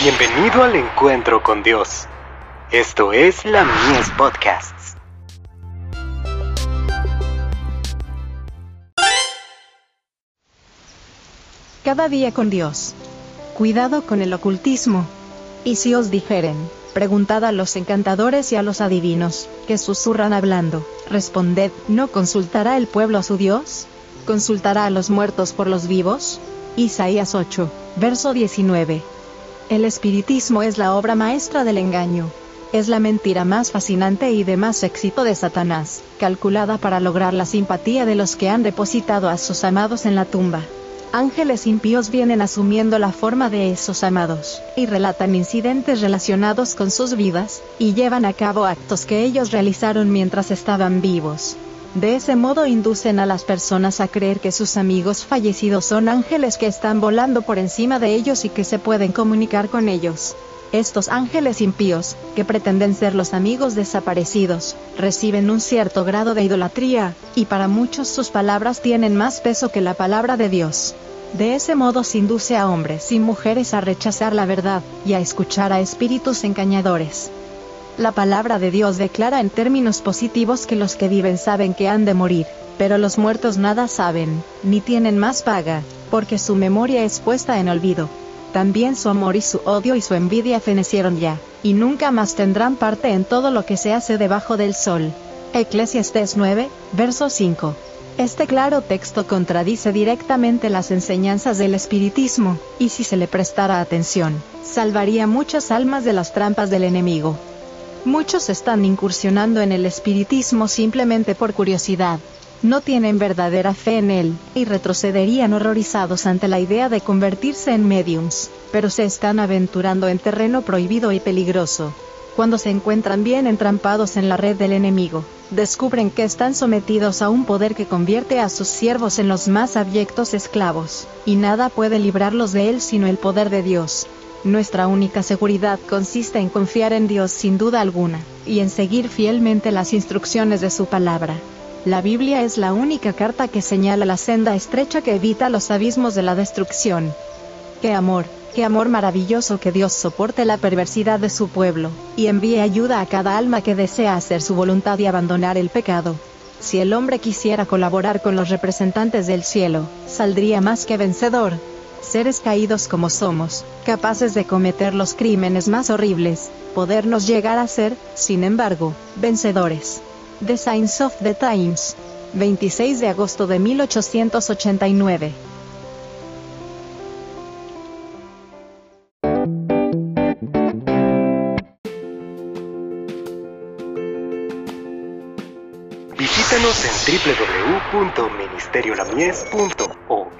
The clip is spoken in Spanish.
Bienvenido al encuentro con Dios. Esto es la Mies Podcasts. Cada día con Dios. Cuidado con el ocultismo. Y si os dijeren, preguntad a los encantadores y a los adivinos, que susurran hablando, responded, ¿no consultará el pueblo a su Dios? ¿Consultará a los muertos por los vivos? Isaías 8, verso 19. El espiritismo es la obra maestra del engaño. Es la mentira más fascinante y de más éxito de Satanás, calculada para lograr la simpatía de los que han depositado a sus amados en la tumba. Ángeles impíos vienen asumiendo la forma de esos amados, y relatan incidentes relacionados con sus vidas, y llevan a cabo actos que ellos realizaron mientras estaban vivos. De ese modo inducen a las personas a creer que sus amigos fallecidos son ángeles que están volando por encima de ellos y que se pueden comunicar con ellos. Estos ángeles impíos, que pretenden ser los amigos desaparecidos, reciben un cierto grado de idolatría, y para muchos sus palabras tienen más peso que la palabra de Dios. De ese modo se induce a hombres y mujeres a rechazar la verdad, y a escuchar a espíritus engañadores. La palabra de Dios declara en términos positivos que los que viven saben que han de morir, pero los muertos nada saben, ni tienen más paga, porque su memoria es puesta en olvido. También su amor y su odio y su envidia fenecieron ya, y nunca más tendrán parte en todo lo que se hace debajo del sol. Eclesiastes 9, verso 5. Este claro texto contradice directamente las enseñanzas del espiritismo, y si se le prestara atención, salvaría muchas almas de las trampas del enemigo. Muchos están incursionando en el espiritismo simplemente por curiosidad. No tienen verdadera fe en él, y retrocederían horrorizados ante la idea de convertirse en mediums, pero se están aventurando en terreno prohibido y peligroso. Cuando se encuentran bien entrampados en la red del enemigo, descubren que están sometidos a un poder que convierte a sus siervos en los más abyectos esclavos, y nada puede librarlos de él sino el poder de Dios. Nuestra única seguridad consiste en confiar en Dios sin duda alguna, y en seguir fielmente las instrucciones de su palabra. La Biblia es la única carta que señala la senda estrecha que evita los abismos de la destrucción. ¡Qué amor! ¡Qué amor maravilloso que Dios soporte la perversidad de su pueblo, y envíe ayuda a cada alma que desea hacer su voluntad y abandonar el pecado! Si el hombre quisiera colaborar con los representantes del cielo, saldría más que vencedor, seres caídos como somos, capaces de cometer los crímenes más horribles, podernos llegar a ser, sin embargo, vencedores. The Signs of the Times. 26 de agosto de 1889. Visítanos en www.ministeriolamies.org